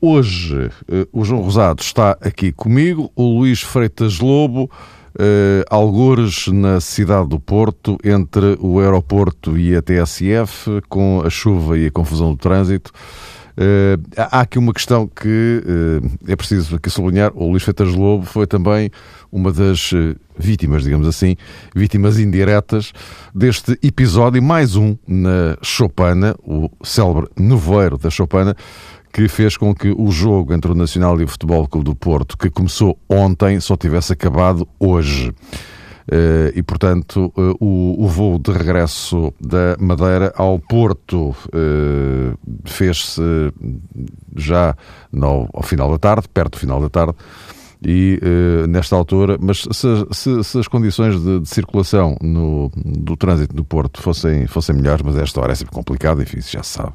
Hoje, eh, o João Rosado está aqui comigo, o Luís Freitas Lobo, eh, algures na cidade do Porto, entre o aeroporto e a TSF, com a chuva e a confusão do trânsito. Uh, há aqui uma questão que é preciso aqui sublinhar. O Luís Feitas Lobo foi também uma das vítimas, digamos assim, vítimas indiretas deste episódio, mais um na Chopana, o célebre nevoeiro da Chopana, que fez com que o jogo entre o Nacional e o Futebol Clube do Porto, que começou ontem, só tivesse acabado hoje. Uh, e, portanto, uh, o, o, voo de regresso da Madeira ao Porto uh, fez-se já no, ao final da tarde, perto do final da tarde, e nesta altura, mas se, se, se as condições de, de, circulação no, do trânsito do Porto fossem, fossem melhores, mas esta hora é sempre complicado, enfim, já se sabe.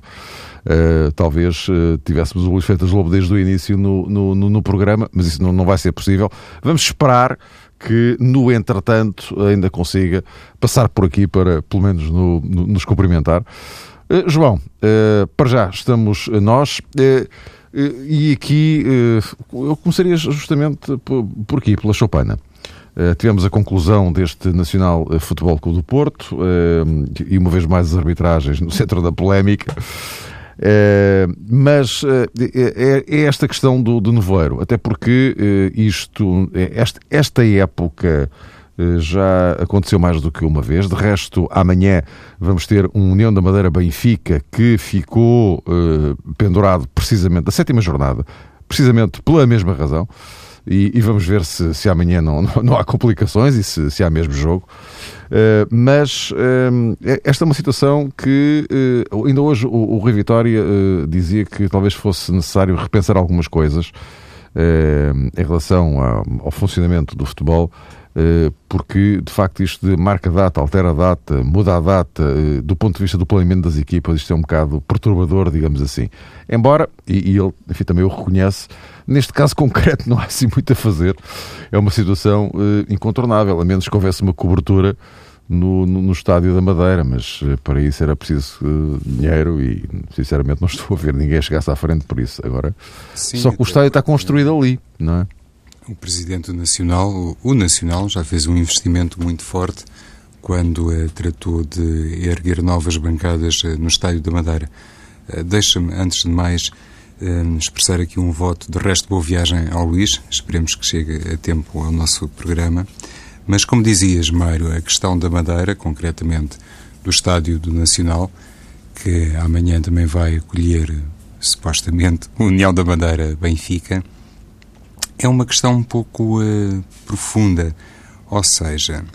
Uh, talvez uh, tivéssemos o Luís Feitas Lobo desde o início no, no, no, programa, mas isso não, não vai ser possível. Vamos esperar que, no entretanto, ainda consiga passar por aqui para, pelo menos, no, no, nos cumprimentar. Uh, João, para já estamos nós. Uh, e aqui eu começaria justamente por, aqui, pela Chopana. tivemos a conclusão deste Nacional Futebol Clube do Porto e, uma vez mais, as arbitragens no centro da polémica. Mas é, é, esta questão do, do nevoeiro, até porque isto, esta, esta época já aconteceu mais do que uma vez. De resto, amanhã vamos ter um União da Madeira Benfica que ficou pendurado precisamente da sétima jornada, precisamente pela mesma razão. E, e vamos ver se, se amanhã não, não, não, há complicações e se, se há mesmo jogo. Uh, mas uh, esta é uma situação que uh, ainda hoje o, o Rui Vitória dizia que talvez fosse necessário repensar algumas coisas em relação ao, ao funcionamento do futebol porque de facto isto de marca data, altera data, muda a data, do ponto de vista do planeamento das equipas, isto é um bocado perturbador, digamos assim. Embora, e, ele enfim, também o reconhece, neste caso concreto não há assim muito a fazer. É uma situação uh, incontornável, a menos que houvesse uma cobertura no, no, no, estádio da Madeira, mas para isso era preciso uh, dinheiro e sinceramente não estou a ver ninguém chegasse à frente por isso. Agora, Sim, só que o estádio está construído ali, não é? O Presidente Nacional, o Nacional, já fez um investimento muito forte quando tratou de erguer novas bancadas no Estádio da Madeira. Deixa-me, antes de mais, expressar aqui um voto de resto boa viagem ao Luís. Esperemos que chegue a tempo ao nosso programa. Mas, como dizias, Mário, a questão da Madeira, concretamente do Estádio do Nacional, que amanhã também vai acolher, supostamente, União da Madeira Benfica, é uma questão um pouco uh, profunda. Ou seja,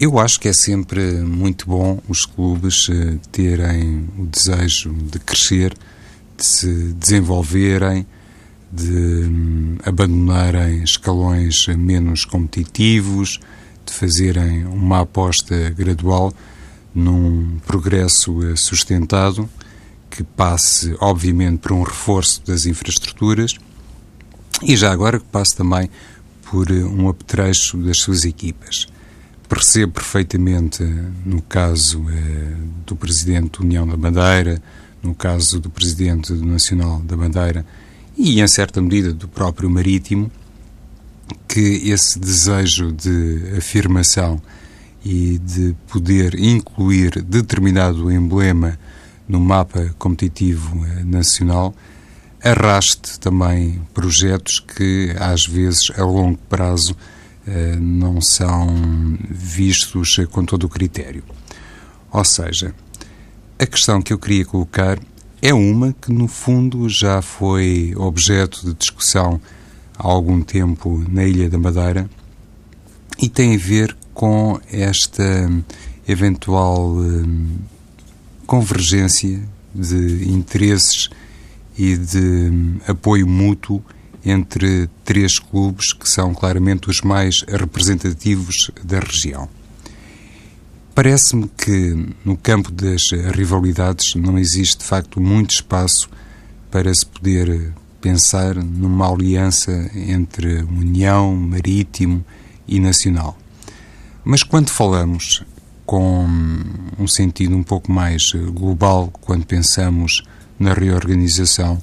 eu acho que é sempre muito bom os clubes uh, terem o desejo de crescer de se desenvolverem, de hum, abandonarem escalões menos competitivos, de fazerem uma aposta gradual num progresso eh, sustentado que passe, obviamente, por um reforço das infraestruturas e já agora que passe também por eh, um apetrecho das suas equipas. Percebo perfeitamente, no caso eh, do Presidente da União da Madeira, no caso do Presidente do Nacional da Bandeira e, em certa medida, do próprio Marítimo, que esse desejo de afirmação e de poder incluir determinado emblema no mapa competitivo eh, nacional arraste também projetos que, às vezes, a longo prazo, eh, não são vistos com todo o critério. Ou seja, a questão que eu queria colocar é uma que, no fundo, já foi objeto de discussão há algum tempo na Ilha da Madeira e tem a ver com esta eventual hum, convergência de interesses e de hum, apoio mútuo entre três clubes que são claramente os mais representativos da região. Parece-me que no campo das rivalidades não existe de facto muito espaço para se poder pensar numa aliança entre União, Marítimo e Nacional. Mas quando falamos com um sentido um pouco mais global, quando pensamos na reorganização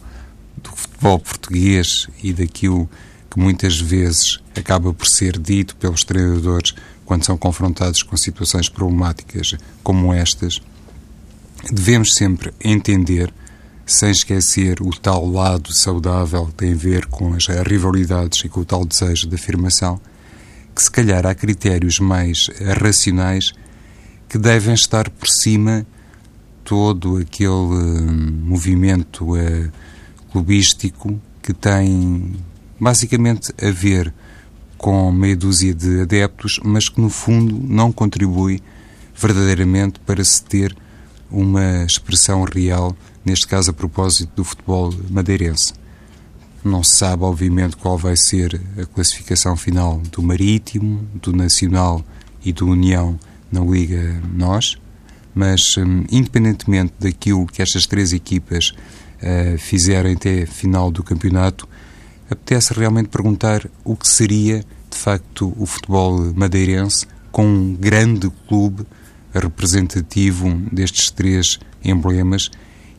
do futebol português e daquilo que muitas vezes acaba por ser dito pelos treinadores quando são confrontados com situações problemáticas como estas, devemos sempre entender, sem esquecer o tal lado saudável que tem a ver com as rivalidades e com o tal desejo de afirmação, que se calhar há critérios mais racionais que devem estar por cima todo aquele hum, movimento uh, clubístico que tem basicamente a ver com meia dúzia de adeptos, mas que no fundo não contribui verdadeiramente para se ter uma expressão real, neste caso a propósito do futebol madeirense. Não se sabe, obviamente, qual vai ser a classificação final do Marítimo, do Nacional e do União na Liga Nós, mas hum, independentemente daquilo que estas três equipas uh, fizerem até final do campeonato, apetece realmente perguntar o que seria, de facto, o futebol madeirense com um grande clube representativo destes três emblemas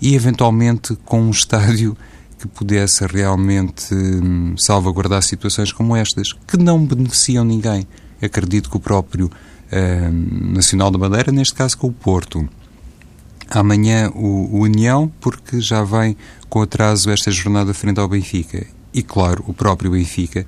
e, eventualmente, com um estádio que pudesse realmente hum, salvaguardar situações como estas, que não beneficiam ninguém. Acredito que o próprio Nacional da Madeira, neste caso com o Porto, amanhã o, União, porque já vem com atraso esta jornada frente ao Benfica. E, claro, o próprio Benfica,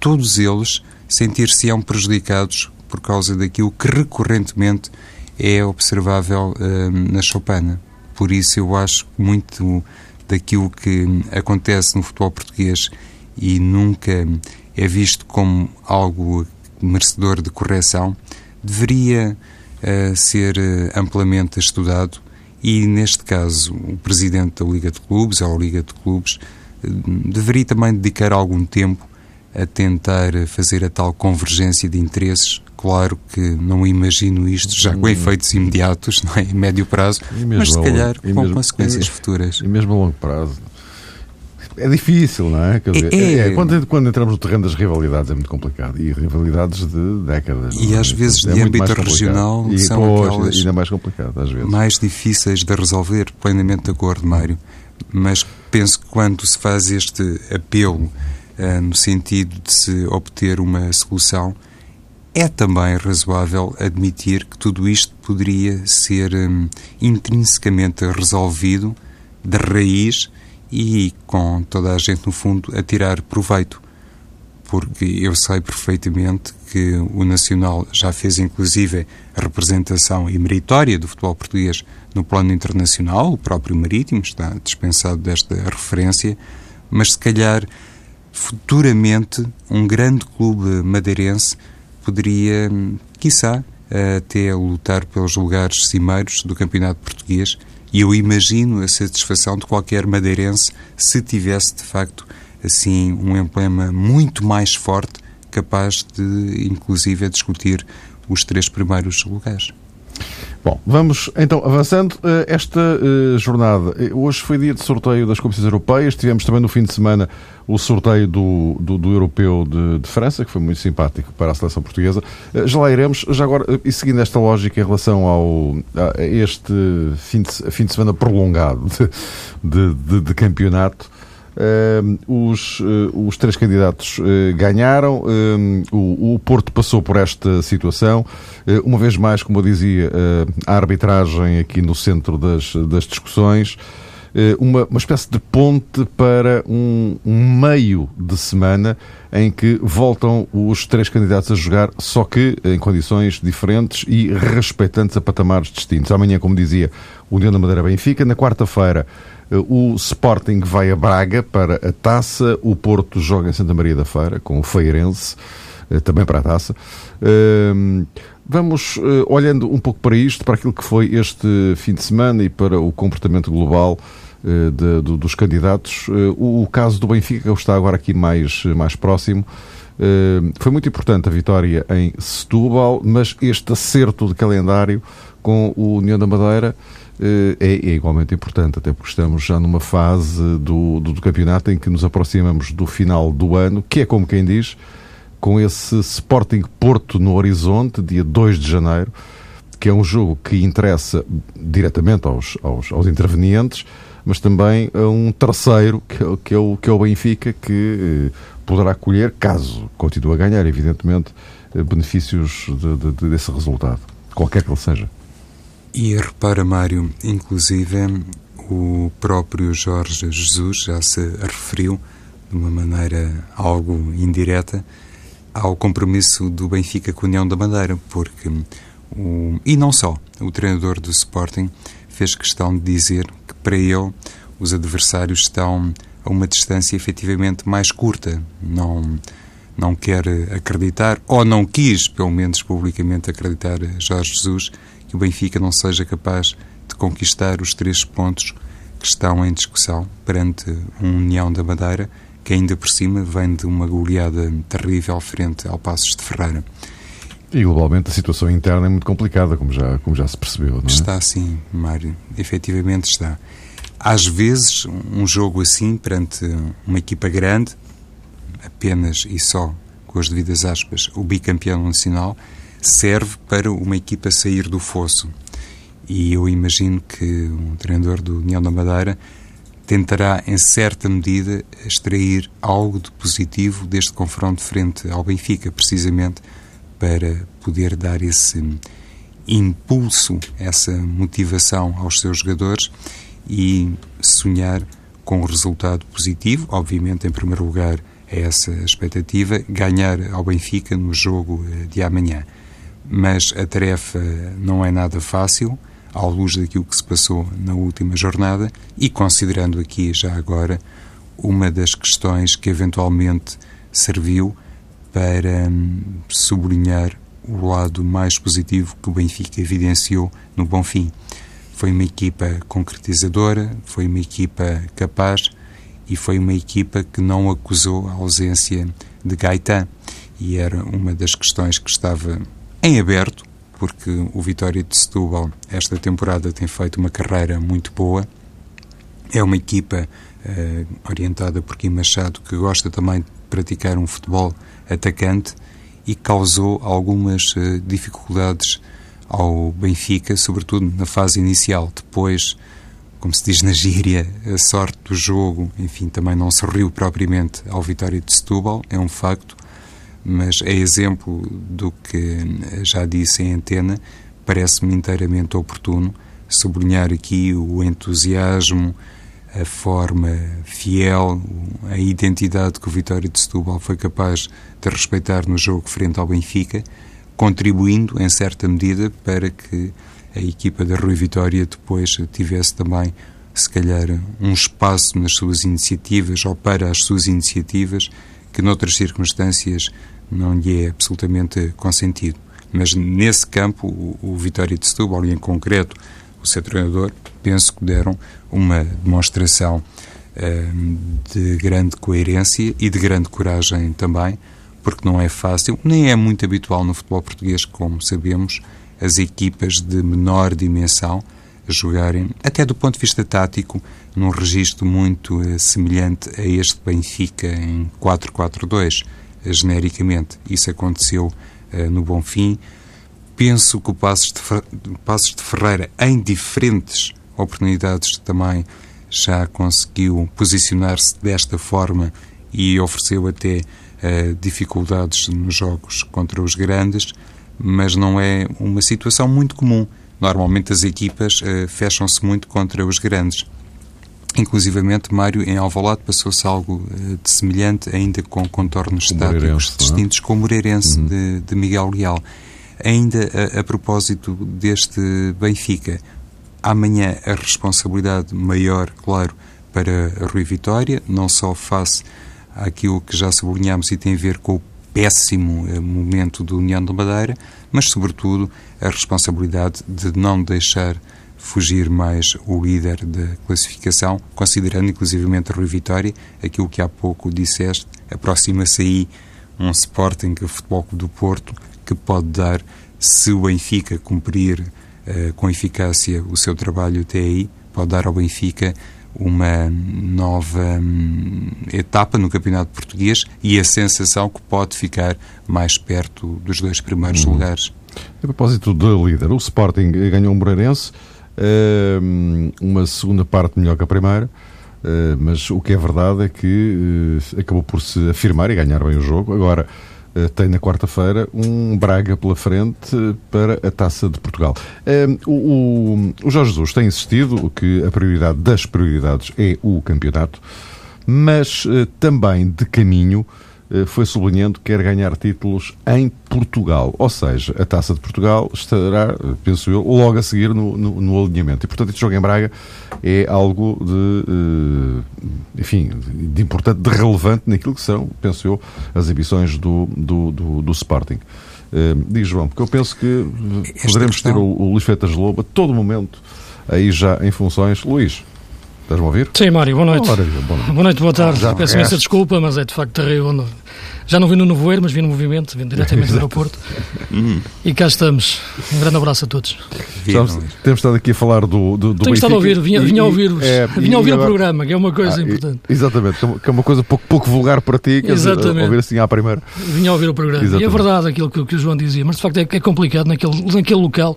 todos eles sentir-se-ão prejudicados por causa daquilo que recorrentemente é observável uh, na Chopana. Por isso, eu acho muito daquilo que acontece no futebol português e nunca é visto como algo merecedor de correção, deveria uh, ser uh, amplamente estudado e, neste caso, o presidente da Liga de Clubes, ou a Liga de Clubes, deveria também dedicar algum tempo a tentar fazer a tal convergência de interesses. Claro que não imagino isto já com hum. efeitos imediatos, não é? em médio prazo, mas se calhar com mesmo, consequências futuras. E mesmo a longo prazo. É difícil, não é? Quer dizer, é, é, é, quando, quando, entramos no terreno das rivalidades é muito complicado. E rivalidades de décadas. E às é? vezes é de âmbito regional e, são pois, aquelas ainda mais complicado, às vezes. mais difíceis de resolver, plenamente de acordo, Mário mas penso que quando se faz este apelo uh, no sentido de se obter uma solução, é também razoável admitir que tudo isto poderia ser um, intrinsecamente resolvido de raiz e com toda a gente, no fundo, a tirar proveito. Porque eu sei perfeitamente que o Nacional já fez, inclusive, a representação e meritória do futebol português no plano internacional, o próprio Marítimo está dispensado desta referência, mas se calhar futuramente um grande clube madeirense poderia, quiçá, até lutar pelos lugares cimeiros do campeonato português e eu imagino a satisfação de qualquer madeirense se tivesse de facto assim um emblema muito mais forte capaz de inclusive discutir os três primeiros lugares. Bom, vamos então avançando. Eh, esta uh, jornada, eh, hoje foi dia de sorteio das competições europeias, tivemos também no fim de semana o sorteio do, do, do Europeu de, de, França, que foi muito simpático para a seleção portuguesa. Uh, já lá iremos, já agora, e seguindo esta lógica em relação ao, a este fim de, fim de semana prolongado de, de, de campeonato, Uh, os, uh, os três candidatos uh, ganharam, o, o, Porto passou por esta situação. uma vez mais, como eu dizia, a arbitragem aqui no centro das, das discussões. Uma, uma espécie de ponte para um, um meio de semana em que voltam os três candidatos a jogar, só que em condições diferentes e respeitantes a patamares distintos. Amanhã, como dizia, União da Madeira Benfica. Na quarta-feira, o Sporting vai a Braga para a taça, o Porto joga em Santa Maria da Feira com o Feirense, eh, também para a taça. Ehm, vamos eh, olhando um pouco para isto, para aquilo que foi este fim de semana e para o comportamento global. De, de, dos candidatos. O, o, caso do Benfica, que está agora aqui mais, mais próximo, foi muito importante a vitória em Setúbal, mas este acerto de calendário com o União da Madeira é, é, igualmente importante, até porque estamos já numa fase do, do, do, campeonato em que nos aproximamos do final do ano, que é como quem diz, com esse Sporting Porto no horizonte, dia 2 de janeiro, que é um jogo que interessa diretamente aos, aos, aos intervenientes, mas também a um terceiro, que é, que é, o, que é o Benfica, que eh, poderá colher, caso continue a ganhar, evidentemente, eh, benefícios de, de, desse resultado, qualquer que ele seja. E repara, Mário, inclusive o próprio Jorge Jesus já se referiu de uma maneira algo indireta ao compromisso do Benfica com a União da Madeira, porque o, e não só, o treinador do Sporting fez questão de dizer para ele os adversários estão a uma distância efetivamente mais curta. Não, não quer acreditar, ou não quis, pelo menos publicamente, acreditar Jorge Jesus, que o Benfica não seja capaz de conquistar os três pontos que estão em discussão perante um União da Madeira que ainda por cima vem de uma goleada terrível frente ao Passos de Ferreira. E globalmente a situação interna é muito complicada, como já, como já se percebeu, é? Está sim, Mário. Efetivamente está. Às vezes, um jogo assim, perante uma equipa grande, apenas e só, com as devidas aspas, o bicampeão nacional, serve para uma equipa sair do fosso. E eu imagino que um treinador do União da Madeira tentará, em certa medida, extrair algo de positivo deste confronto frente ao Benfica, precisamente para poder dar esse impulso, essa motivação aos seus jogadores e sonhar com um resultado positivo. Obviamente, em primeiro lugar, é essa expectativa, ganhar ao Benfica no jogo eh, de amanhã. Mas a tarefa não é nada fácil à luz daquilo que se passou na última jornada e considerando aqui já agora uma das questões que eventualmente serviu para hum, sublinhar o lado mais positivo que o Benfica evidenciou no Bom Fim. Foi uma equipa concretizadora, foi uma equipa capaz e foi uma equipa que não acusou a ausência de Gaetan. E era uma das questões que estava em aberto porque o Vitória de Setúbal esta temporada tem feito uma carreira muito boa. É uma equipa uh, orientada por Kim Machado que gosta também praticar um futebol atacante e causou algumas uh, dificuldades ao Benfica, sobretudo na fase inicial. Depois, como se diz na gíria, a sorte do jogo, enfim, também não sorriu propriamente ao Vitória de Setúbal, é um facto mas é exemplo do que já disse em antena, parece-me inteiramente oportuno sublinhar aqui o entusiasmo, a forma fiel, a identidade que o Vitória de Setúbal foi capaz de respeitar no jogo frente ao Benfica, contribuindo em certa medida para que a equipa da Rui Vitória depois tivesse também, se calhar, um espaço nas suas iniciativas ou para as suas iniciativas que noutras circunstâncias não lhe é absolutamente consentido. Mas nesse campo, o, Vitória de Setúbal e em concreto o seu treinador, penso que deram uma demonstração uh, de grande coerência e de grande coragem também, porque não é fácil, nem é muito habitual no futebol português, como sabemos, as equipas de menor dimensão jogarem, até do ponto de vista tático, num registro muito uh, semelhante a este Benfica em 4-4-2 genericamente. Isso aconteceu uh, no Bonfim. Penso que o Passos de, Passos de Ferreira, em diferentes oportunidades, também já conseguiu posicionar-se desta forma e ofereceu até uh, dificuldades nos jogos contra os grandes, mas não é uma situação muito comum. Normalmente as equipas uh, fecham-se muito contra os grandes. Inclusivamente, Mário, em Alvalade passou-se algo uh, de semelhante, ainda com contornos estáticos é? distintos, com o Moreirense uhum. de, de, Miguel Leal. Ainda a, a, propósito deste Benfica, amanhã a responsabilidade maior, claro, para a Rui Vitória, não só face àquilo que já sublinhámos e tem a ver com o péssimo uh, momento do União da Madeira, mas, sobretudo, a responsabilidade de não deixar fugir mais o líder da classificação, considerando inclusivamente Rui Vitória, aquilo que há pouco disseste, aproxima-se aí um Sporting Futebol Clube do Porto que pode dar, se o Benfica cumprir uh, com eficácia o seu trabalho até aí, pode dar ao Benfica uma nova hum, etapa no Campeonato Português e a sensação que pode ficar mais perto dos dois primeiros hum. lugares. A propósito do líder, o Sporting ganhou um Moreirense, hum, uma segunda parte melhor que a primeira, hum, mas o que é verdade é que acabou por se afirmar e ganhar bem o jogo. Agora, tem na quarta-feira um Braga pela frente para a Taça de Portugal. Eh, o, o Jorge Jesus tem insistido que a prioridade das prioridades é o campeonato, mas eh, também de caminho eh, foi sublinhando que quer ganhar títulos em Portugal. Ou seja, a Taça de Portugal estará, penso eu, logo a seguir no, no, no alinhamento. E, portanto, este jogo em Braga é algo de, uh, enfim, de importante, de relevante naquilo que são, penso eu, as ambições do, do, do, do Sporting. Diz João, porque eu penso que Esta poderemos questão... ter o, o Luís Feitas Lobo a todo momento aí já em funções. Luís, Estás-me a ouvir? Sim, Mário, boa noite. boa noite, boa tarde. Já Peço imensa desculpa, mas é de facto terrível. Já não vi no Novoeiro, mas vi no movimento, vim diretamente do aeroporto. Uhum. E cá estamos. Um grande abraço a todos. Estamos, temos estado aqui a falar do, do, do Tenho estado a ouvir, vinha, vinha a ouvir, é, vinha a ouvir agora... o programa, que é uma coisa ah, importante. Exatamente, que é uma coisa pouco, pouco vulgar para ti, que exatamente. ouvir assim à primeira. Vinha a ouvir o programa. Exatamente. E é verdade aquilo que, que o João dizia, mas de facto é, é complicado naquele, naquele local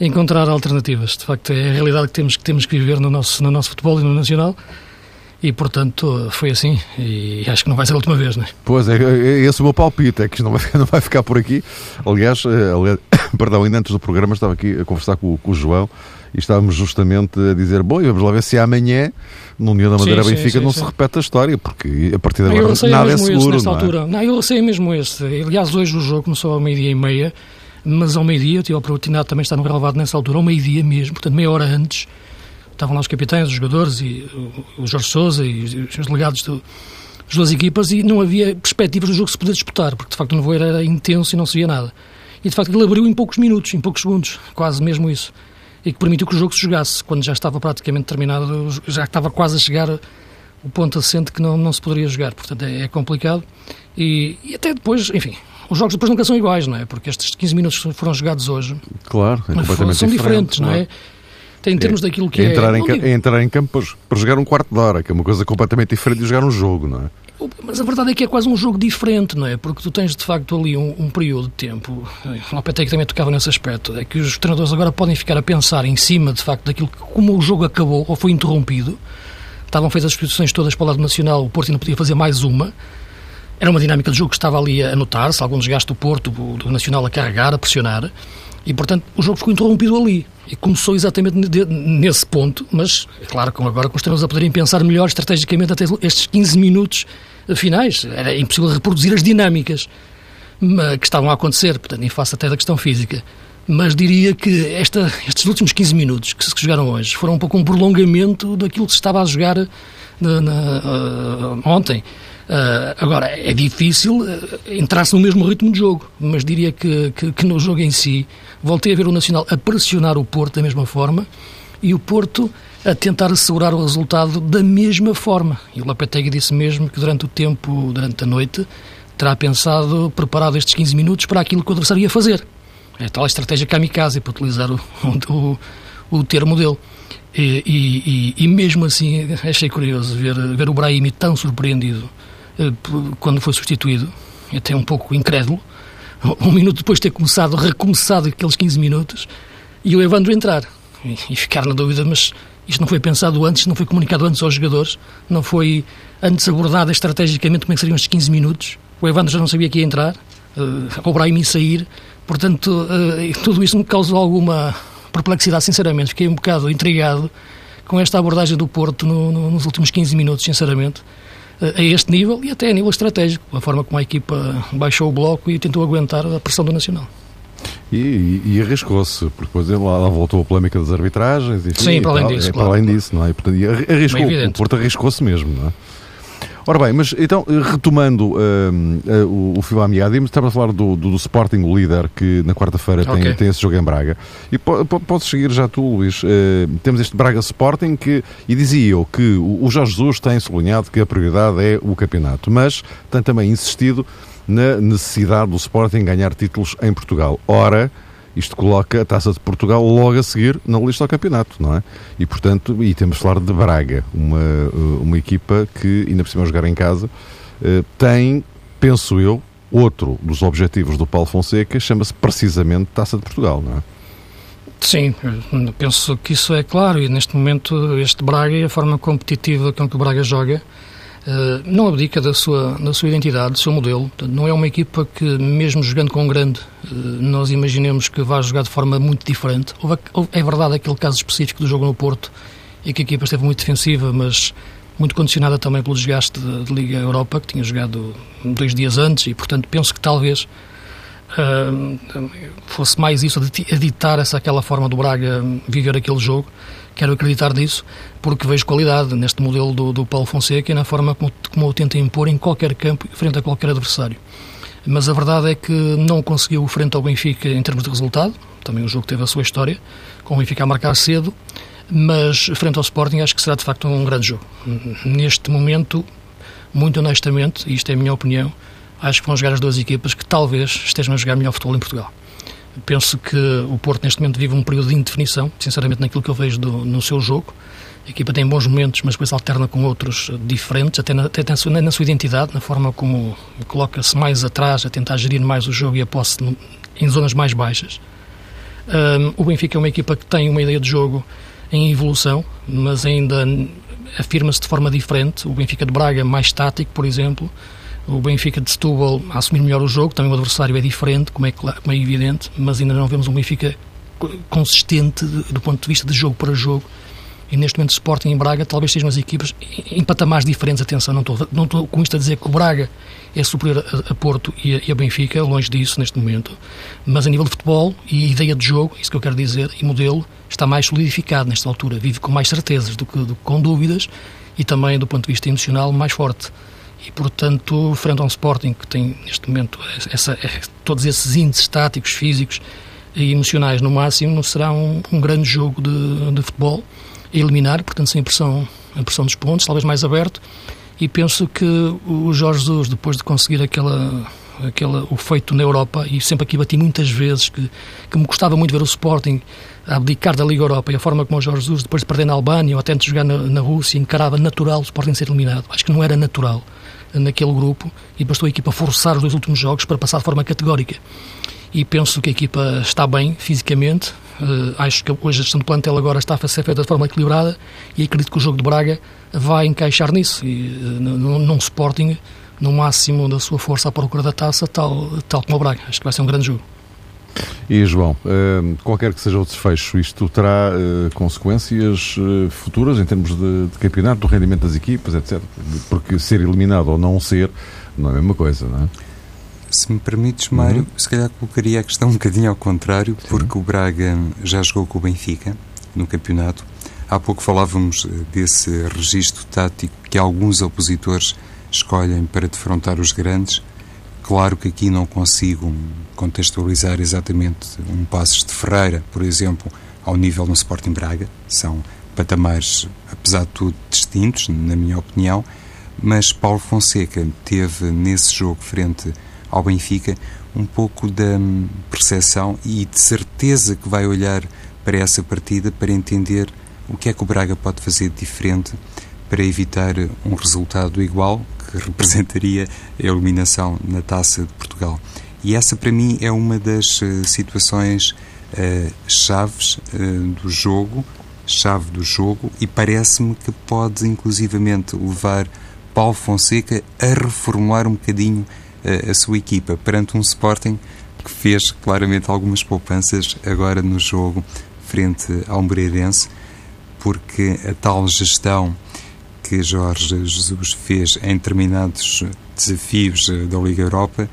encontrar alternativas. De facto, é a realidade que temos que, temos que viver no nosso, no nosso futebol e no nacional. E, portanto, foi assim. E acho que não vai ser a última vez, não é? Pois é, é esse é o meu palpite, é que isto não vai, não vai ficar por aqui. Aliás, eh, aliás, perdão, ainda antes do programa estava aqui a conversar com, com o João e estávamos justamente a dizer, bom, vamos lá ver se amanhã, no União da Madeira sim, Benfica, sim, não sim. se repete a história, porque a partir de agora nada é seguro. Esse, não, é? altura. não, eu receio mesmo este. Aliás, hoje o jogo começou ao meio-dia e meia mas ao meio-dia, eu tive a oportunidade também estar no relevado nessa altura, ao meio-dia mesmo, portanto meia hora antes, estavam lá os capitães, os jogadores, e o Jorge Sousa e os delegados do, das duas equipas e não havia perspectivas do jogo se poder disputar, porque de facto o nevoeiro era intenso e não se via nada. E de facto ele abriu em poucos minutos, em poucos segundos, quase mesmo isso. E que permitiu que o jogo se jogasse, quando já estava praticamente terminado, já estava quase a chegar o ponto assente que não, não se poderia jogar. Portanto, é, é complicado. E, e, até depois, enfim, os jogos depois nunca são iguais, não é? Porque estes 15 minutos que foram jogados hoje claro, é completamente são diferentes, não é? Tem, em termos é, daquilo que é. Entrar, é, em, é entrar em campo para, para jogar um quarto de hora, que é uma coisa completamente diferente de jogar um jogo, não é? Mas a verdade é que é quase um jogo diferente, não é? Porque tu tens de facto ali um, um período de tempo, o Lopetegui também tocava nesse aspecto, é que os treinadores agora podem ficar a pensar em cima de facto daquilo que, como o jogo acabou ou foi interrompido, estavam feitas as substituições todas para o lado nacional, o Porto ainda podia fazer mais uma, era uma dinâmica de jogo que estava ali a notar-se, algum desgaste do Porto, do Nacional a carregar, a pressionar, e portanto o jogo ficou interrompido ali. E começou exatamente nesse ponto, mas é claro que agora com os a poderem pensar melhor estrategicamente até estes 15 minutos finais. Era impossível reproduzir as dinâmicas que estavam a acontecer, portanto, em face até da questão física. Mas diria que esta, estes últimos 15 minutos que se jogaram hoje foram um pouco um prolongamento daquilo que se estava a jogar na, na, uh, ontem. Uh, agora, é difícil uh, entrar-se no mesmo ritmo de jogo, mas diria que, que, que, no jogo em si voltei a ver o Nacional a pressionar o Porto da mesma forma e o Porto a tentar assegurar o resultado da mesma forma. E o Lopetegui disse mesmo que durante o tempo, durante a noite, terá pensado, preparado estes 15 minutos para aquilo que o adversário ia fazer. É tal a estratégia kamikaze, para utilizar o, o, o termo dele. E, e, e, mesmo assim achei curioso ver, ver o Brahimi tão surpreendido quando foi substituído, até um pouco incrédulo, um minuto depois de ter começado, recomeçado aqueles 15 minutos, e o Evandro entrar. E, ficar na dúvida, mas isto não foi pensado antes, não foi comunicado antes aos jogadores, não foi antes abordado estrategicamente como é que seriam estes 15 minutos. O Evandro já não sabia que ia entrar, uh, o Brahim ia sair, portanto, uh, tudo isso me causou alguma perplexidade, sinceramente. Fiquei um bocado intrigado com esta abordagem do Porto no, no, nos últimos 15 minutos, sinceramente a este nível e até a nível estratégico, a forma como a equipa baixou o bloco e tentou aguentar a pressão do Nacional. E, e, e arriscou-se, porque depois lá, lá, voltou a polémica das arbitragens. Enfim, Sim, para além disso. Claro. Para além disso, não é? E, portanto, arriscou, o Porto arriscou-se mesmo, não é? Ora bem, mas então, retomando uh, uh, o, o fio à meada, estava a falar do, do, do, Sporting, o líder, que na quarta-feira okay. tem, tem esse jogo em Braga. E po, po, podes seguir já tu, Luís. Uh, temos este Braga Sporting que, e dizia eu que o, o Jorge Jesus tem sublinhado que a prioridade é o campeonato, mas tem também insistido na necessidade do Sporting ganhar títulos em Portugal. Ora, isto coloca a Taça de Portugal logo a seguir na lista do campeonato, não é? E, portanto, e temos de falar de Braga, uma, eh, uma equipa que, ainda por cima jogar em casa, eh, tem, penso eu, outro dos objetivos do Paulo Fonseca, chama-se precisamente Taça de Portugal, não é? Sim, penso que isso é claro e neste momento este Braga e a forma competitiva com que o Braga joga não abdica da sua, da sua identidade, do seu modelo. Não é uma equipa que, mesmo jogando com um grande, eh, nós imaginemos que vai jogar de forma muito diferente. É verdade aquele caso específico do jogo no Porto, e que a equipa esteve muito defensiva, mas muito condicionada também pelo desgaste de, de Liga Europa, que tinha jogado dois dias antes, e portanto penso que talvez fosse mais isso, a ditar essa aquela forma do Braga viver aquele jogo, Quero acreditar nisso, porque vejo qualidade neste modelo do, do Paulo Fonseca e na forma como, como o tenta impor em qualquer campo, frente a qualquer adversário. Mas a verdade é que não conseguiu frente ao Benfica em termos de resultado, também o jogo teve a sua história, com o Benfica a marcar cedo, mas frente ao Sporting acho que será de facto um grande jogo. Neste momento, muito honestamente, e isto é a minha opinião, acho que vão jogar as duas equipas que talvez estejam a jogar melhor futebol em Portugal. Penso que o Porto neste momento vive um período de indefinição, sinceramente naquilo que eu vejo do, no seu jogo. A equipa tem bons momentos, mas depois alterna com outros diferentes, até na, até na, sua, identidade, na forma como coloca-se mais atrás, a tentar gerir mais o jogo e a posse em zonas mais baixas. Um, o Benfica é uma equipa que tem uma ideia de jogo em evolução, mas ainda afirma-se de forma diferente. O Benfica de Braga, mais tático, por exemplo, o Benfica de Setúbal a assumir melhor o jogo, também o adversário é diferente, como é, como é evidente, mas ainda não vemos um Benfica consistente do ponto de vista de jogo para jogo. E neste momento, Sporting e Braga talvez sejam as equipas em patamares diferentes. Atenção, não estou, não estou com isto a dizer que o Braga é superior a, a Porto e a, e a, Benfica, longe disso neste momento. Mas a nível de futebol e ideia de jogo, isso que eu quero dizer, e modelo, está mais solidificado nesta altura. Vive com mais certezas do que, do que com dúvidas e também, do ponto de vista emocional, mais forte e, portanto, frente a um Sporting que tem, neste momento, essa, é, todos esses índices estáticos, físicos e emocionais no máximo, será um, um grande jogo de, de, futebol a eliminar, portanto, sem a pressão, a pressão dos pontos, talvez mais aberto, e penso que o Jorge Jesus, depois de conseguir aquela, aquela, o feito na Europa, e sempre aqui bati muitas vezes que, que me gostava muito ver o Sporting abdicar da Liga Europa e a forma como o Jorge Jesus, depois de perder na Albânia ou até de jogar na, na Rússia, encarava natural o Sporting ser eliminado. Acho que não era natural naquele grupo e bastou a equipa forçar os dois últimos jogos para passar de forma categórica. E penso que a equipa está bem fisicamente. Uh, acho que hoje a gestão do plantel agora está a ser feita de forma equilibrada e acredito que o jogo de Braga vai encaixar nisso. E, uh, num Sporting, no máximo da sua força à procura da taça, tal, tal como o Braga. Acho que vai ser um grande jogo. E João, uh, qualquer que seja o desfecho, isto terá uh, consequências uh, futuras em termos de, de, campeonato, do rendimento das equipas, etc. Porque ser eliminado ou não ser não é a mesma coisa, não é? Se me permites, Mário, uhum. se calhar colocaria a questão um bocadinho ao contrário, Sim. porque o Braga já jogou com o Benfica no campeonato. Há pouco falávamos desse registro tático que alguns opositores escolhem para defrontar os grandes. Claro que aqui não consigo contextualizar exatamente um Passos de Ferreira, por exemplo, ao nível no Sporting Braga. São patamares, apesar de tudo, distintos, na minha opinião. Mas Paulo Fonseca teve nesse jogo frente ao Benfica um pouco da percepção e de certeza que vai olhar para essa partida para entender o que é que o Braga pode fazer de diferente para evitar um resultado igual que representaria a eliminação na Taça de Portugal. E essa, para mim, é uma das uh, situações uh, chaves uh, do jogo, chave do jogo, e parece-me que pode, inclusivamente, levar Paulo Fonseca a reformular um bocadinho a sua equipa perante um Sporting que fez claramente algumas poupanças agora no jogo frente ao Moreirense, porque a tal gestão que Jorge Jesus fez em determinados desafios eh, da Liga Europa,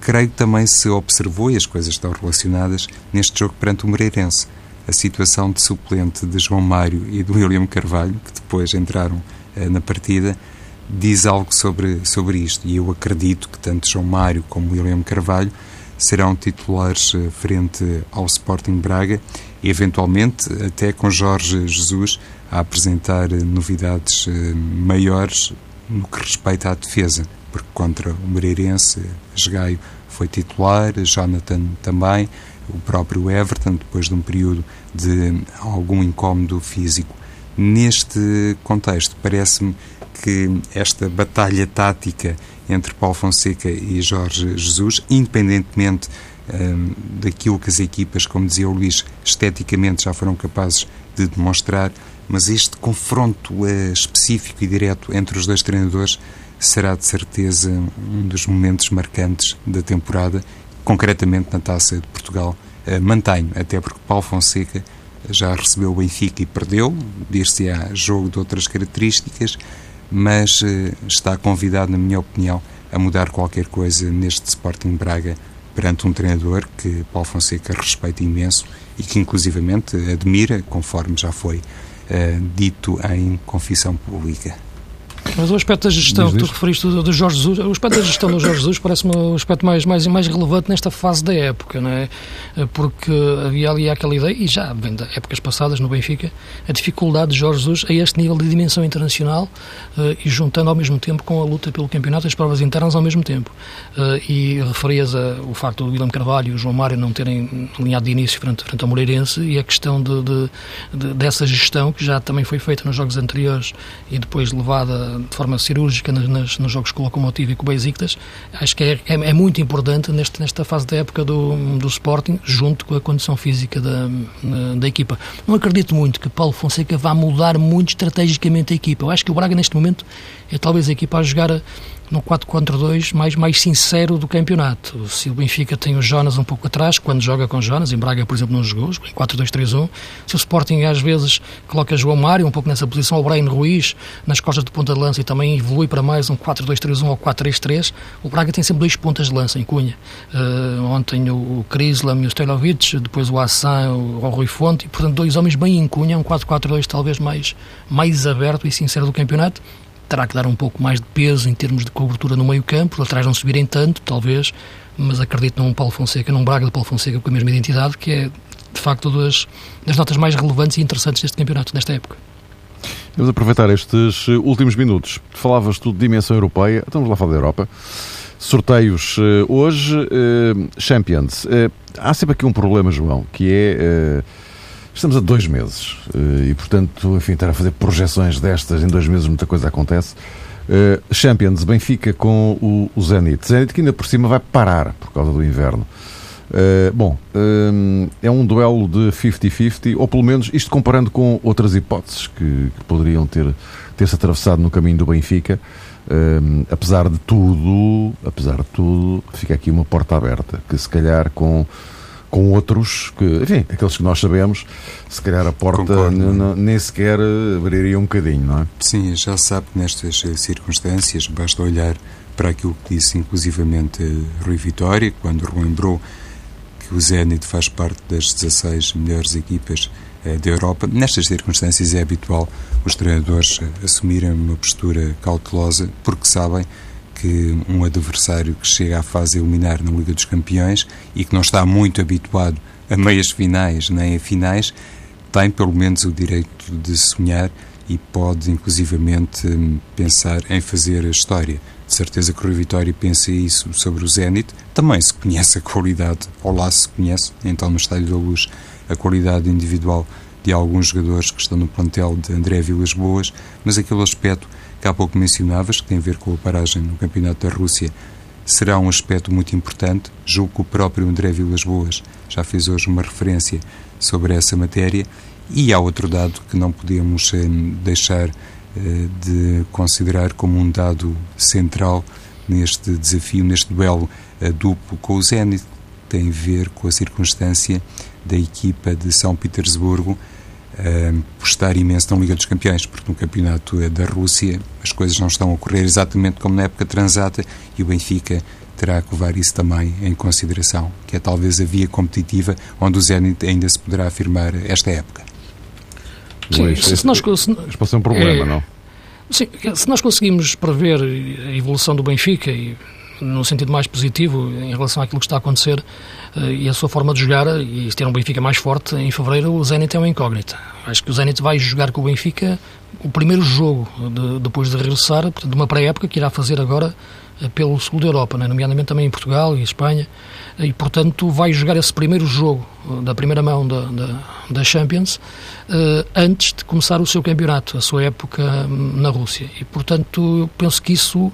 creio que também se observou, e as coisas estão relacionadas, neste jogo perante o Moreirense. A situação de suplente de João Mário e de William Carvalho, que depois entraram eh, na partida, diz algo sobre, sobre isto. E eu acredito que tanto João Mário como William Carvalho serão titulares eh, frente ao Sporting Braga eventualmente, até com Jorge Jesus a apresentar eh, novidades eh, maiores no que respeita à defesa, porque contra o Moreirense, Esgaio foi titular, Jonathan também, o próprio Everton, depois de um período de algum incómodo físico. Neste contexto, parece-me que esta batalha tática entre Paulo Fonseca e Jorge Jesus, independentemente um, daquilo que as equipas, como dizia o Luís, esteticamente já foram capazes de demonstrar, mas este confronto uh, específico e direto entre os dois treinadores será de certeza um dos momentos marcantes da temporada, concretamente na Taça de Portugal. Uh, mantenho, até porque Paulo Fonseca já recebeu o Benfica e perdeu, dir-se-á jogo de outras características, mas uh, está convidado, na minha opinião, a mudar qualquer coisa neste Sporting Braga perante um treinador que Paulo Fonseca respeita imenso e que inclusivamente admira, conforme já foi uh, dito em confissão pública. Mas o aspecto da gestão que tu referiste do, Jorge Jesus, o aspecto da gestão do Jorge Jesus parece-me o aspecto mais, mais, mais relevante nesta fase da época, não é? Porque havia ali aquela ideia, e já vem de épocas passadas no Benfica, a dificuldade de Jorge Jesus a este nível de dimensão internacional uh, e juntando ao mesmo tempo com a luta pelo campeonato e as provas internas ao mesmo tempo. Uh, e referias a, o facto do Guilherme Carvalho e o João Mário não terem alinhado de início frente, frente ao Moreirense e a questão de, de, de, dessa gestão que já também foi feita nos jogos anteriores e depois levada de forma cirúrgica nos jogos com o Locomotivo e com o Besiktas, acho que é, é, é, muito importante neste, nesta fase da época do, do Sporting, junto com a condição física da, da equipa. Não acredito muito que Paulo Fonseca vá mudar muito estrategicamente a equipa. Eu acho que o Braga, neste momento, é talvez a equipa a jogar no 4-4-2 mais, mais sincero do campeonato. Se o Benfica tem o Jonas um pouco atrás, quando joga com Jonas, em Braga, por exemplo, não jogou, em 4-2-3-1. Se o Sporting às vezes coloca João Mário um pouco nessa posição, o Brian Ruiz nas costas de ponta de lança e também evolui para mais um 4-2-3-1 ou 4-3-3, o Braga tem sempre dois pontas de lança em Cunha. Uh, ontem o Krislam e o Stelovic, depois o Assan, o, o Rui Fonte, e portanto dois homens bem em Cunha, um 4-4-2 talvez mais, mais aberto e sincero do campeonato terá que dar um pouco mais de peso em termos de cobertura no meio campo, atrás não subirem tanto, talvez, mas acredito num Paulo Fonseca, num Braga de Paulo Fonseca com a mesma identidade, que é, de facto, das, das notas mais relevantes e interessantes deste campeonato, nesta época. Vamos aproveitar estes últimos minutos. Falavas tu de dimensão europeia, então vamos lá falar da Europa. Sorteios eh, hoje, eh, Champions. Eh, há sempre aqui um problema, João, que é Estamos a dois meses eh, e, portanto, enfim, estar a fazer projeções destas em dois meses, muita coisa acontece. Uh, Champions, Benfica com o, Zenit. Zenit que ainda por cima vai parar por causa do inverno. Uh, bom, é um duelo de 50-50, ou pelo menos isto comparando com outras hipóteses que, poderiam ter, ter-se atravessado no caminho do Benfica. Uh, apesar de tudo, apesar de tudo, fica aqui uma porta aberta, que se calhar com com outros que, enfim, aqueles que nós sabemos, se calhar a porta nem sequer abriria um bocadinho, não é? Sim, já sabe que nestas circunstâncias basta olhar para aquilo que disse inclusivamente Rui Vitória, quando relembrou que o Zenit faz parte das 16 melhores equipas eh, da Europa. Nestas circunstâncias é habitual os treinadores assumirem uma postura cautelosa porque sabem que um adversário que chega à fase eliminar na Liga dos Campeões e que não está muito habituado a meias finais nem a finais, tem pelo menos o direito de sonhar e pode inclusivamente pensar em fazer a história. De certeza que o Rui Vitória pensa isso sobre o Zenit. Também se conhece a qualidade, ou lá se conhece, então no Estádio da Luz, a qualidade individual de alguns jogadores que estão no plantel de André Vilas Boas, mas aquele aspecto que há pouco mencionavas, que tem a ver com a paragem no Campeonato da Rússia, será um aspecto muito importante. Julgo que o próprio André Vilas Boas já fez hoje uma referência sobre essa matéria. E há outro dado que não podemos eh, deixar eh, de considerar como um dado central neste desafio, neste duelo eh, duplo com o Zenit, tem a ver com a circunstância da equipa de São Petersburgo uh, estar imenso na Liga dos Campeões, porque no campeonato da Rússia as coisas não estão a ocorrer exatamente como na época transata e o Benfica terá que levar isso também em consideração, que é talvez a via competitiva onde o Zenit ainda se poderá afirmar esta época. Sim, se, se nós, se, pode ser um problema, é, não? Sim, se nós conseguimos prever a evolução do Benfica e no sentido mais positivo em relação àquilo que está a acontecer eh, e a sua forma de jogar e ter um Benfica mais forte em fevereiro, o Zenit é uma incógnita. Acho que o Zenit vai jogar com o Benfica o primeiro jogo de, depois de regressar, de uma pré-época que irá fazer agora eh, pelo sul da Europa, né? nomeadamente também em Portugal e Espanha, e portanto vai jogar esse primeiro jogo eh, da primeira mão da, da, da Champions antes de começar o seu campeonato, a sua época hum, na Rússia. E portanto eu penso que isso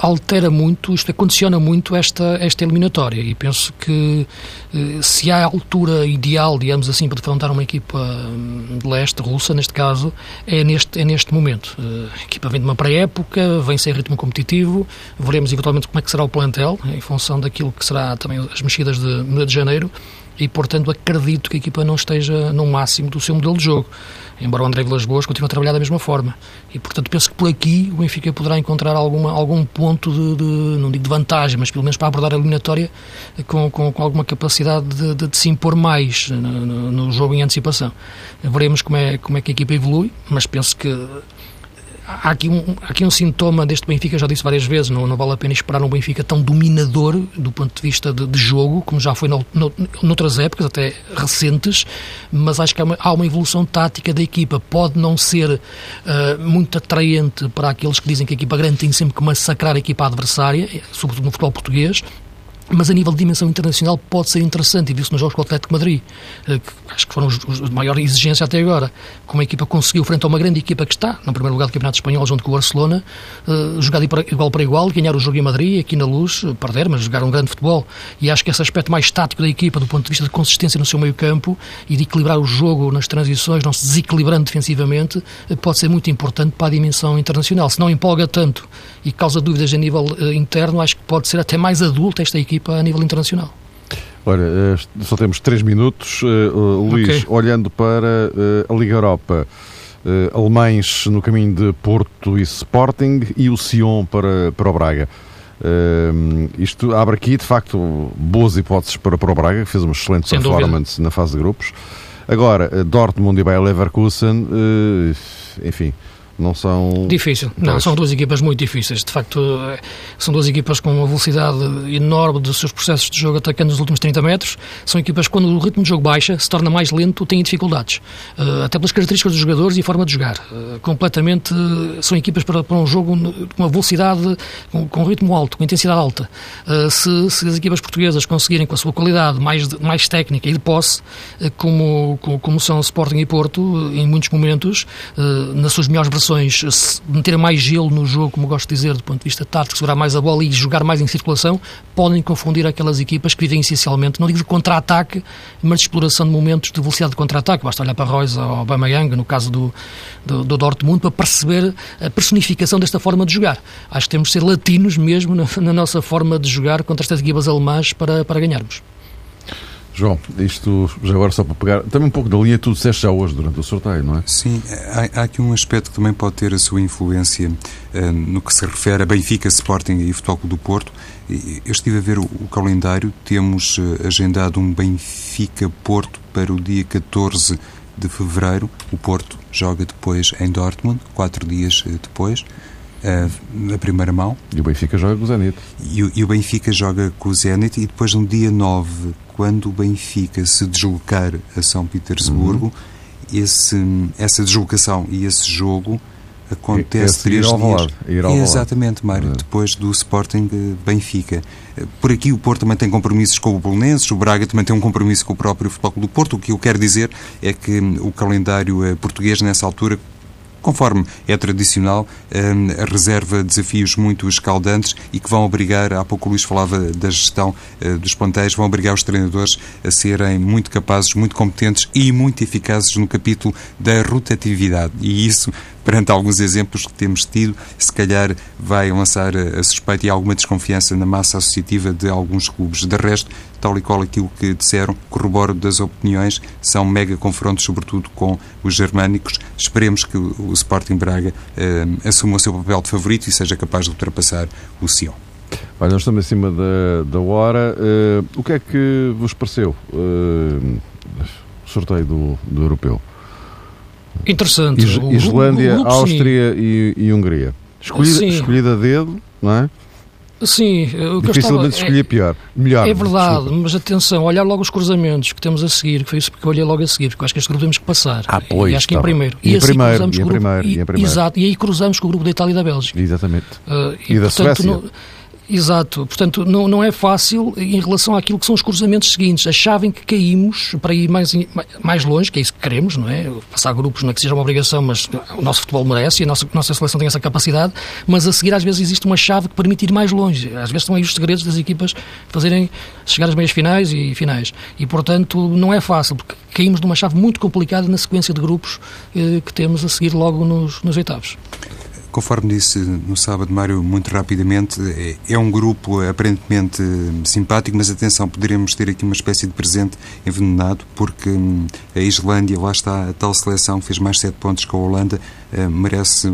altera muito, isto condiciona muito esta, esta eliminatória e penso que eh, se há a altura ideal, digamos assim, para defrontar uma equipa hum, de leste, russa neste caso, é neste, é neste momento. Eh, a equipa vem de uma pré-época, vem sem ritmo competitivo, veremos eventualmente como é que será o plantel, em função daquilo que será também as mexidas de, de janeiro, e, portanto, acredito que a equipa não esteja no máximo do seu modelo de jogo. Embora o André Vilas Boas continue a trabalhar da mesma forma. E, portanto, penso que por aqui o Benfica poderá encontrar alguma, algum ponto de, de, não digo de vantagem, mas pelo menos para abordar a eliminatória com, com, com alguma capacidade de, de, de, se impor mais no, no, no jogo em antecipação. Veremos como é, como é que a equipa evolui, mas penso que há aqui, um, há aqui um sintoma deste Benfica, já disse várias vezes, não, não vale a pena esperar um Benfica tão dominador do ponto de vista de, de jogo, como já foi no, no, noutras épocas, até recentes, mas acho que há uma, há uma evolução tática da equipa. Pode não ser uh, muito atraente para aqueles que dizem que a equipa grande tem sempre que massacrar a equipa adversária, sobretudo no futebol português, mas a nível de dimensão internacional pode ser interessante, e viu-se nos jogos com o Atlético Madrid, eh, que acho que foram os, os de maior exigência até agora, como a equipa conseguiu, frente a uma grande equipa que está no primeiro lugar do Campeonato Espanhol, junto com o Barcelona, uh, jogar igual para igual, ganhar o jogo em Madrid, aqui na luz, eh, perder, mas jogar um grande futebol. E acho que esse aspecto mais tático da equipa, do ponto de vista de consistência no seu meio campo e de equilibrar o jogo nas transições, não se desequilibrando defensivamente, pode ser muito importante para a dimensão internacional. Se não empolga tanto e causa dúvidas a nível uh, interno, acho que pode ser até mais adulta esta equipa equipa a nível internacional. Olha, eh, só temos três minutos. Uh, Luís, okay. olhando para uh, a Liga Europa, uh, alemães no caminho de Porto e Sporting e o Sion para, para o Braga. isto abre aqui, de facto, boas hipóteses para, para o Braga, que fez uma excelente Sem performance dúvida. na fase de grupos. Agora, Dortmund e Bayer Leverkusen, enfim, não são. Difícil. Não, são duas equipas muito difíceis. De facto, eh, são duas equipas com uma velocidade enorme dos seus processos de jogo atacando nos últimos 30 metros. São equipas que, quando o ritmo de jogo baixa, se torna mais lento, têm dificuldades. Uh, até pelas características dos jogadores e a forma de jogar. Uh, completamente. Uh, são equipas para, para um jogo com uma velocidade, com, com ritmo alto, com intensidade alta. Se, se, as equipas portuguesas conseguirem, com a sua qualidade mais, mais técnica e de posse, como, como, como são Sporting e Porto, em muitos momentos, nas suas melhores versões situações, meter mais gelo no jogo, como gosto de dizer, do ponto de vista tático, segurar mais a bola e jogar mais em circulação, podem confundir aquelas equipas que vivem essencialmente, não digo de contra-ataque, mas de exploração de momentos de velocidade de contra-ataque. Basta olhar para Royce ou Aubameyang, no caso do, do, do, Dortmund, para perceber a personificação desta forma de jogar. Acho que temos de ser latinos mesmo na, na nossa forma de jogar contra estas equipas alemãs para, para ganharmos. João, isto já agora só para pegar, também um pouco da linha tu disseste já hoje durante o sorteio, não é? Sim, há, há aqui um aspecto que também pode ter a sua influência uh, no que se refere a Benfica, Sporting e Futebol do Porto. Eu estive a ver o, o calendário, temos uh, agendado um Benfica-Porto para o dia 14 de fevereiro. O Porto joga depois em Dortmund, quatro dias uh, depois. Uh, na primeira mão. E o Benfica joga com o Zenit. E, e, o Benfica joga com o Zenit e depois no dia 9 quando o Benfica se deslocar a São Petersburgo, uhum. esse, essa deslocação e esse jogo acontece três dias. Exatamente, Mário, uhum. depois do Sporting Benfica. Por aqui o Porto também tem compromissos com o Bolonenses, o Braga também tem um compromisso com o próprio Futebol do Porto. O que eu quero dizer é que o calendário eh, português nessa altura conforme é tradicional, hum, reserva desafios muito escaldantes e que vão obrigar, há pouco o Luís falava da gestão eh, dos plantéis, vão obrigar os treinadores a serem muito capazes, muito competentes e muito eficazes no capítulo da rotatividade. E isso perante alguns exemplos que temos tido, se calhar vai lançar a suspeita e alguma desconfiança na massa associativa de alguns clubes. De resto, tal e qual aquilo que disseram, corroboro das opiniões, são mega confrontos, sobretudo com os germânicos. Esperemos que o Sporting Braga eh, assuma o seu papel de favorito e seja capaz de ultrapassar o Sion. Olha, nós estamos acima da, da hora. Uh, o que é que vos pareceu uh, o sorteio do, do europeu? Interessante. Is, Islândia, Áustria e, e, Hungria. Escolhida, escolhida a dedo, não é? Sim, o que Dificilmente eu escolhi é, pior. Melhor. É verdade, desculpa. mas atenção, olhar logo os cruzamentos que temos a seguir, que foi isso que eu olhei logo a seguir, porque eu acho que este grupo temos que passar. Ah, pois. E acho que em tá primeiro. E, e assim primeiro, cruzamos e, o grupo, primeiro, e, e, primeiro. Exato, e aí cruzamos com o grupo da Itália e da Bélgica. Exatamente. Uh, e, e, da portanto, Suécia. No, Exato, portanto não, não é fácil em relação àquilo que são os cruzamentos seguintes. A chave em que caímos para ir mais, mais longe, que é isso que queremos, não é? Passar grupos não é que seja uma obrigação, mas o nosso futebol merece e a nossa, a nossa seleção tem essa capacidade, mas a seguir às vezes existe uma chave que permite ir mais longe. Às vezes estão aí os segredos das equipas fazerem chegar às meias finais e finais. E portanto não é fácil, porque caímos numa chave muito complicada na sequência de grupos eh, que temos a seguir logo nos, nos oitavos. Conforme disse no sábado, Mário, muito rapidamente, é, é um grupo aparentemente simpático, mas atenção, poderemos ter aqui uma espécie de presente envenenado, porque hum, a Islândia, lá está a tal seleção, fez mais 7 pontos que a Holanda, eh, merece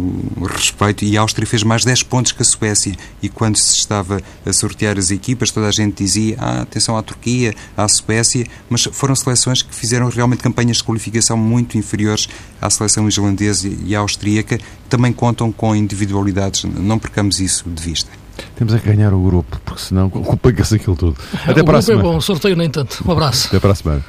respeito e a Áustria fez mais 10 pontos que a Suécia. E quando se estava a sortear as equipas toda a gente dizia ah, atenção à Turquia, à Suécia mas foram seleções que fizeram realmente campanhas de qualificação muito inferiores à seleção islandesa e austríaca também contam com individualidades, não percamos isso de vista. Temos é a ganhar o grupo, porque senão complica-se aquilo tudo. Até o para a é semana. É bom, sorteio nem tanto. Um abraço. Até para a semana.